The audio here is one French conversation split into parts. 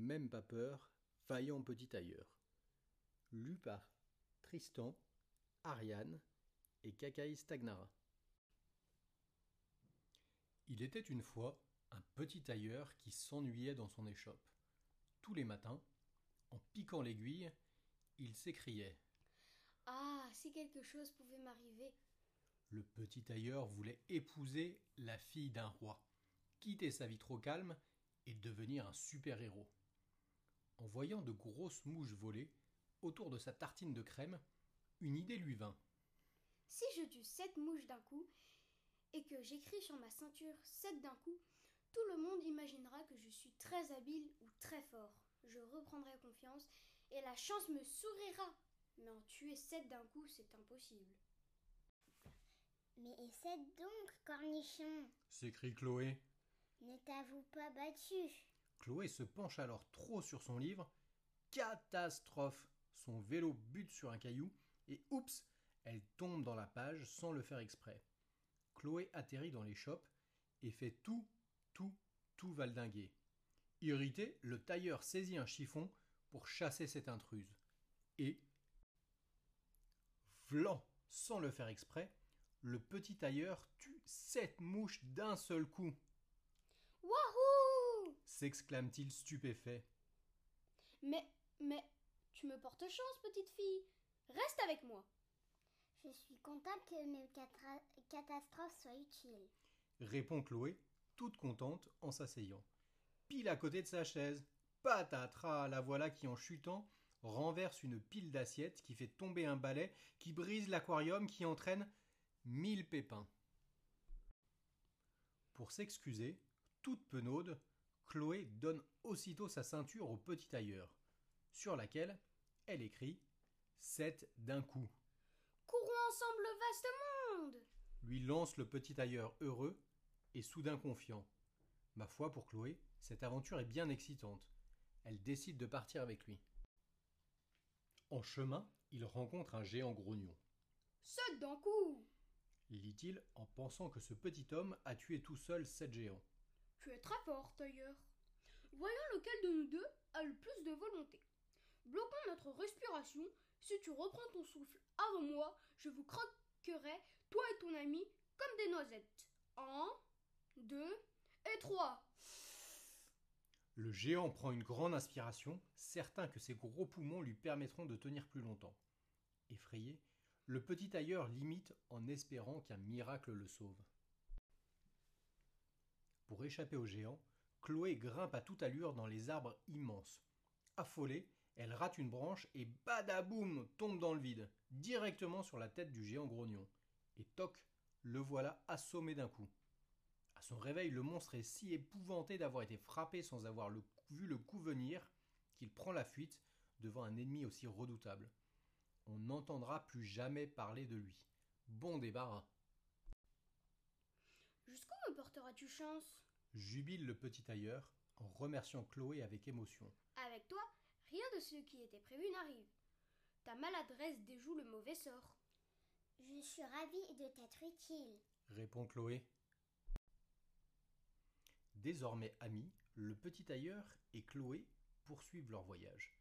Même pas peur, vaillant petit tailleur. Lu par Tristan, Ariane et Kakaï Stagnara. Il était une fois un petit tailleur qui s'ennuyait dans son échoppe. Tous les matins, en piquant l'aiguille, il s'écriait Ah, si quelque chose pouvait m'arriver. Le petit tailleur voulait épouser la fille d'un roi, quitter sa vie trop calme et devenir un super-héros. En voyant de grosses mouches voler autour de sa tartine de crème, une idée lui vint. Si je tue sept mouches d'un coup et que j'écris sur ma ceinture sept d'un coup, tout le monde imaginera que je suis très habile ou très fort. Je reprendrai confiance et la chance me sourira. Mais en tuer sept d'un coup, c'est impossible. Mais essaie donc, cornichon? s'écrie Chloé. Ne t'avoue pas battu. Chloé se penche alors trop sur son livre. Catastrophe Son vélo bute sur un caillou et oups Elle tombe dans la page sans le faire exprès. Chloé atterrit dans l'échoppe et fait tout, tout, tout valdinguer. Irrité, le tailleur saisit un chiffon pour chasser cette intruse. Et, vlan, sans le faire exprès, le petit tailleur tue sept mouches d'un seul coup. S'exclame-t-il stupéfait. Mais, mais, tu me portes chance, petite fille. Reste avec moi. Je suis contente que mes catastrophes soient utiles. répond Chloé, toute contente en s'asseyant. Pile à côté de sa chaise. Patatras, la voilà qui, en chutant, renverse une pile d'assiettes qui fait tomber un balai, qui brise l'aquarium, qui entraîne mille pépins. Pour s'excuser, toute penaude, Chloé donne aussitôt sa ceinture au petit tailleur, sur laquelle elle écrit Sept d'un coup. Courons ensemble le vaste monde. lui lance le petit tailleur heureux et soudain confiant. Ma foi, pour Chloé, cette aventure est bien excitante. Elle décide de partir avec lui. En chemin, il rencontre un géant grognon. Sept d'un coup. Lit-il en pensant que ce petit homme a tué tout seul sept géants. Tu es très fort, tailleur. Voyons lequel de nous deux a le plus de volonté. Bloquons notre respiration. Si tu reprends ton souffle avant moi, je vous croquerai, toi et ton ami, comme des noisettes. Un, deux et trois. Le géant prend une grande inspiration, certain que ses gros poumons lui permettront de tenir plus longtemps. Effrayé, le petit tailleur l'imite en espérant qu'un miracle le sauve. Pour échapper au géant, Chloé grimpe à toute allure dans les arbres immenses. Affolée, elle rate une branche et badaboum tombe dans le vide, directement sur la tête du géant grognon. Et toc, le voilà assommé d'un coup. À son réveil, le monstre est si épouvanté d'avoir été frappé sans avoir vu le coup venir qu'il prend la fuite devant un ennemi aussi redoutable. On n'entendra plus jamais parler de lui. Bon débarras. Jusqu'où me porteras-tu chance? Jubile le petit tailleur en remerciant Chloé avec émotion. Avec toi, rien de ce qui était prévu n'arrive. Ta maladresse déjoue le mauvais sort. Je suis ravie de t'être utile. répond Chloé. Désormais amis, le petit tailleur et Chloé poursuivent leur voyage.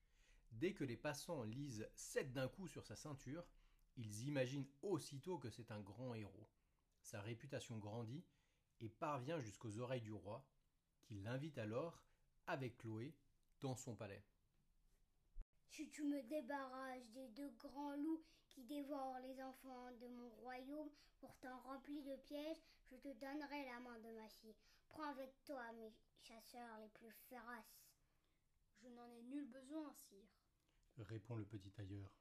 Dès que les passants lisent sept d'un coup sur sa ceinture, ils imaginent aussitôt que c'est un grand héros. Sa réputation grandit et parvient jusqu'aux oreilles du roi, qui l'invite alors, avec Chloé, dans son palais. Si tu me débarrasses des deux grands loups qui dévorent les enfants de mon royaume, pourtant remplis de pièges, je te donnerai la main de ma fille. Prends avec toi mes chasseurs les plus féroces. Je n'en ai nul besoin, sire. Répond le petit tailleur.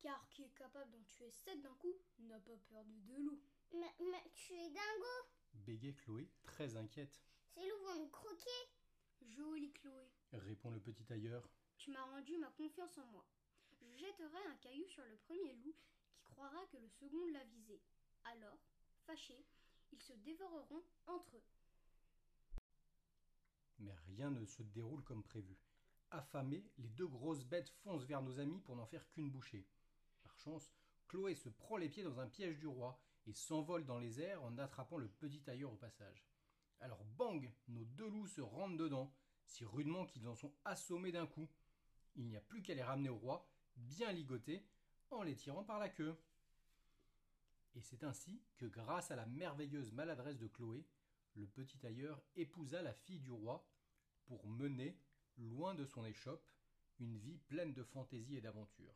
Car qui est capable d'en tuer sept d'un coup n'a pas peur de deux loups. Mais, mais tu es dingo Bégait Chloé, très inquiète. Ces loups vont nous croquer Jolie Chloé, Répond le petit tailleur. tu m'as rendu ma confiance en moi. Je jetterai un caillou sur le premier loup qui croira que le second l'a visé. Alors, fâchés, ils se dévoreront entre eux. Mais rien ne se déroule comme prévu. Affamés, les deux grosses bêtes foncent vers nos amis pour n'en faire qu'une bouchée. Par chance, Chloé se prend les pieds dans un piège du roi et s'envole dans les airs en attrapant le petit tailleur au passage. Alors bang Nos deux loups se rentrent dedans, si rudement qu'ils en sont assommés d'un coup. Il n'y a plus qu'à les ramener au roi, bien ligotés, en les tirant par la queue. Et c'est ainsi que, grâce à la merveilleuse maladresse de Chloé, le petit tailleur épousa la fille du roi pour mener, loin de son échoppe, une vie pleine de fantaisie et d'aventure.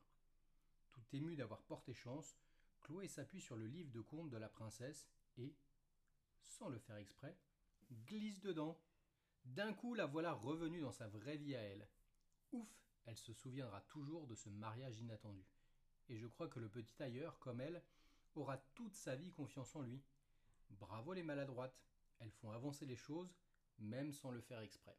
Tout ému d'avoir porté chance, Chloé s'appuie sur le livre de contes de la princesse et, sans le faire exprès, glisse dedans. D'un coup, la voilà revenue dans sa vraie vie à elle. Ouf, elle se souviendra toujours de ce mariage inattendu. Et je crois que le petit tailleur, comme elle, aura toute sa vie confiance en lui. Bravo les maladroites, elles font avancer les choses, même sans le faire exprès.